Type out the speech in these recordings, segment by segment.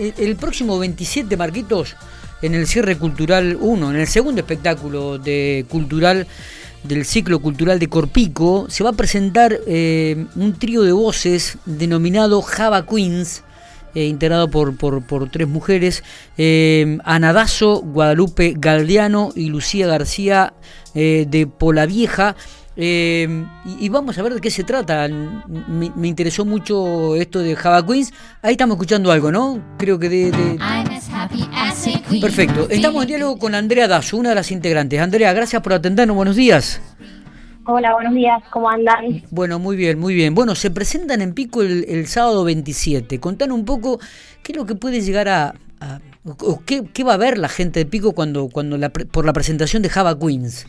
el, próximo 27, Marquitos, en el cierre cultural 1, en el segundo espectáculo de cultural del ciclo cultural de Corpico, se va a presentar eh, un trío de voces denominado Java Queens, eh, integrado por, por, tres mujeres, eh, Anadazo, Guadalupe Galdiano y Lucía García eh, de Polavieja. Eh, y, vamos a ver de qué se trata. Me, interesó mucho esto de Java Queens. Ahí estamos escuchando algo, ¿no? Creo que de... Perfecto. Estamos en diálogo con Andrea Dazo, una de las integrantes. Andrea, gracias por atendernos. Buenos días. Hola, buenos días, ¿cómo andan? Bueno, muy bien, muy bien. Bueno, se presentan en Pico el, sábado 27. Contanos un poco qué es lo que puede llegar a... o qué, va a ver la gente de Pico cuando, cuando por la presentación de Java Queens.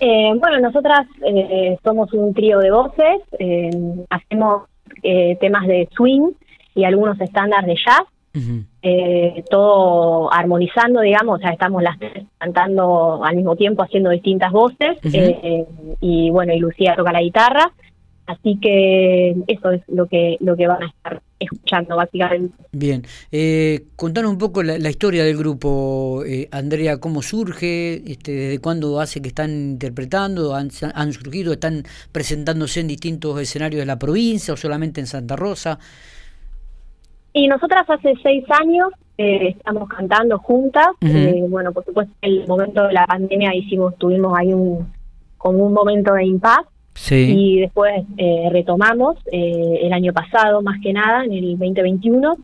Eh, bueno, nosotras eh, somos un trío de voces, eh, hacemos temas de swing y algunos estándares de jazz. Eh, todo armonizando, digamos, o sea, estamos las tres cantando al mismo tiempo, haciendo distintas voces, eh, y bueno, y Lucía toca la guitarra, así que eso es lo que, lo que van a estar escuchando básicamente. Bien, eh, contanos un poco la, historia del grupo, eh, Andrea, cómo surge, este, desde cuándo hace que están interpretando, han, han surgido, están presentándose en distintos escenarios de la provincia o solamente en Santa Rosa. Y nosotras hace seis años eh, estamos cantando juntas. Eh, bueno, por supuesto, en el momento de la pandemia hicimos, tuvimos ahí un como un momento de impas. Y después eh, retomamos el año pasado, más que nada, en el 2021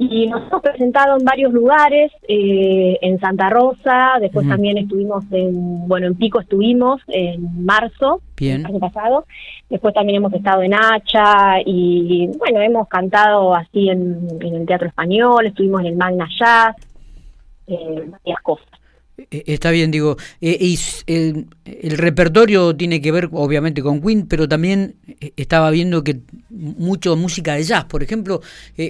y nos hemos presentado en varios lugares, eh, en Santa Rosa, después también estuvimos en, bueno, en Pico estuvimos en marzo, el año pasado, después también hemos estado en Hacha y bueno, hemos cantado así en, el Teatro Español, estuvimos en el Magna Jazz, eh, varias cosas. Eh, está bien, digo, eh, y, el, repertorio tiene que ver obviamente con Queen, pero también eh, estaba viendo que mucho música de jazz, por ejemplo,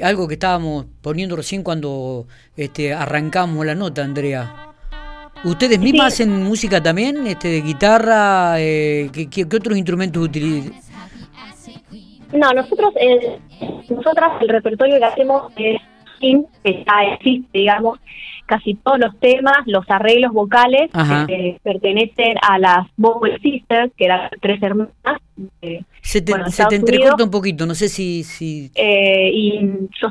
algo que estábamos poniendo recién cuando este, arrancamos la nota, Andrea. ¿Ustedes mismas hacen música también, este, de guitarra? ¿qué, qué, otros instrumentos utilizan? No, nosotros, nosotras el repertorio que hacemos es que ya existe, digamos, casi todos los temas, los arreglos vocales eh, pertenecen a las Bowie Sisters, que eran tres hermanas. se te, se te entrecorta un poquito, no sé si... si... Eh, y yo,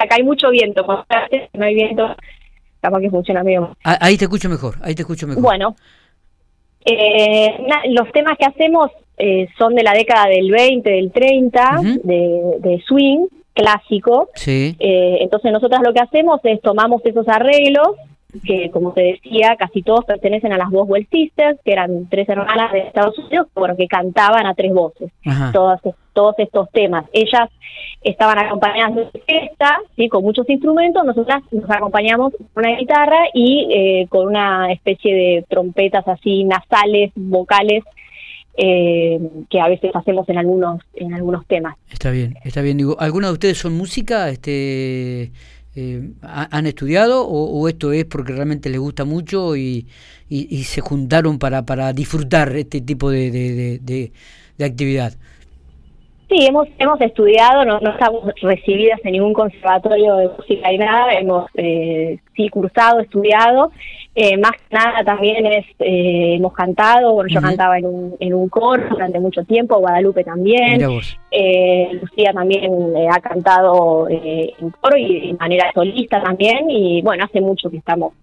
acá hay mucho viento, no hay viento, capaz que funciona bien. Ah, ahí te escucho mejor, ahí te escucho mejor. Bueno, eh, los temas que hacemos eh, son de la década del 20, del 30, de, de swing, clásico. Sí. Eh, entonces nosotras lo que hacemos es tomamos esos arreglos, que como te decía, casi todos pertenecen a las Boswell Sisters, que eran tres hermanas de Estados Unidos, bueno, que cantaban a tres voces, todos, todos estos temas. Ellas estaban acompañadas de orquesta, ¿sí? con muchos instrumentos, nosotras nos acompañamos con una guitarra y eh, con una especie de trompetas así nasales, vocales, eh, que a veces hacemos en algunos en algunos temas. Está bien, está bien. Digo, ¿alguna de ustedes son música? Este, eh, ¿Han estudiado o, esto es porque realmente les gusta mucho y, y, se juntaron para, para disfrutar este tipo de, de, de actividad? Sí, hemos, hemos estudiado, no, no estamos recibidas en ningún conservatorio de música y nada, hemos eh, sí cursado, estudiado, eh, más que nada también es, eh, hemos cantado, bueno, yo cantaba en un, en un coro durante mucho tiempo, Guadalupe también, eh, Lucía también ha cantado en coro y de manera solista también, y bueno, hace mucho que estamos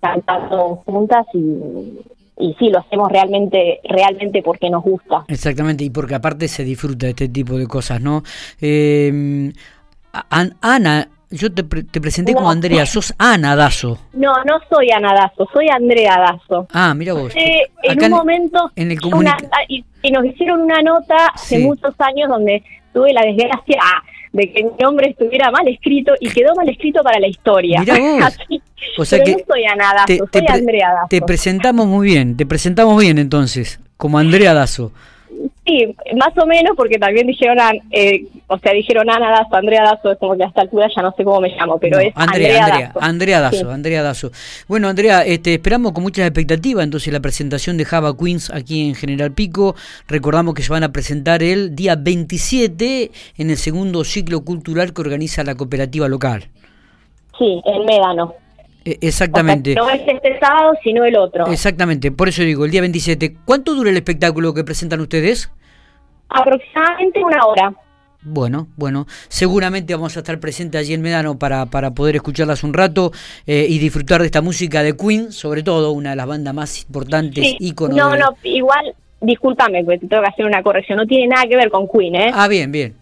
cantando juntas y y sí, lo hacemos realmente, realmente porque nos gusta. Exactamente, y porque aparte se disfruta de este tipo de cosas, ¿no? Eh, Ana, yo te, te presenté como Andrea, sos Ana Dazo. No, no soy Ana Dazo, soy Andrea Dazo. Ah, mira vos. Eh, en un momento, en el y, nos hicieron una nota hace muchos años donde tuve la desgracia de que mi nombre estuviera mal escrito y quedó mal escrito para la historia. Mirá vos. o sea que no soy Ana soy Andrea Dazo. Te presentamos muy bien, te presentamos bien entonces, como Andrea Dazo. sí, más o menos, porque también dijeron, eh, o sea, dijeron Ana Dazo, Andrea Dazo, es como que a esta altura ya no sé cómo me llamo, pero es Andrea, Andrea, Dazo. Andrea Dazo, Andrea Dazo. Bueno, Andrea, este, esperamos con muchas expectativas entonces la presentación de Java Queens aquí en General Pico. Recordamos que se van a presentar el día 27 en el segundo ciclo cultural que organiza la cooperativa local. Sí, en Médano. E, exactamente. no es este sábado, sino el otro. Exactamente, por eso digo, el día 27. ¿Cuánto dura el espectáculo que presentan ustedes? Aproximadamente una hora. Bueno, bueno, seguramente vamos a estar presentes allí en Medano para, para poder escucharlas un rato eh, y disfrutar de esta música de Queen, sobre todo una de las bandas más importantes, sí. íconos. No, no, igual, discúlpame, porque tengo que hacer una corrección, no tiene nada que ver con Queen, ¿eh? Ah, bien, bien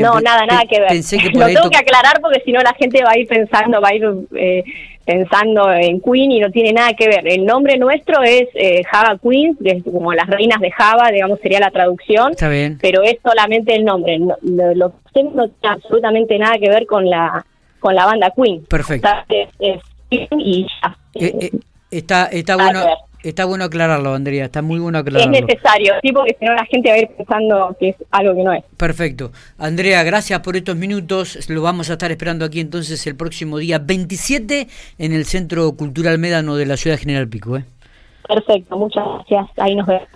no, nada, nada que ver. Lo tengo que aclarar porque si no la gente va a ir pensando, va a ir eh, pensando en Queen y no tiene nada que ver. El nombre nuestro es eh, Java Queens, que es como las reinas de Java, digamos sería la traducción. Está bien. Pero es solamente el nombre. lo, que no tiene absolutamente nada que ver con la con la banda Queen. Perfecto. y eh, está, está bueno. Está bueno aclararlo, Andrea, está muy bueno aclararlo. Es necesario, sí, porque si no la gente va a ir pensando que es algo que no es. Perfecto. Andrea, gracias por estos minutos. Lo vamos a estar esperando aquí entonces el próximo día 27 en el Centro Cultural Médano de la Ciudad General Pico. ¿eh? Perfecto, muchas gracias. Ahí nos vemos.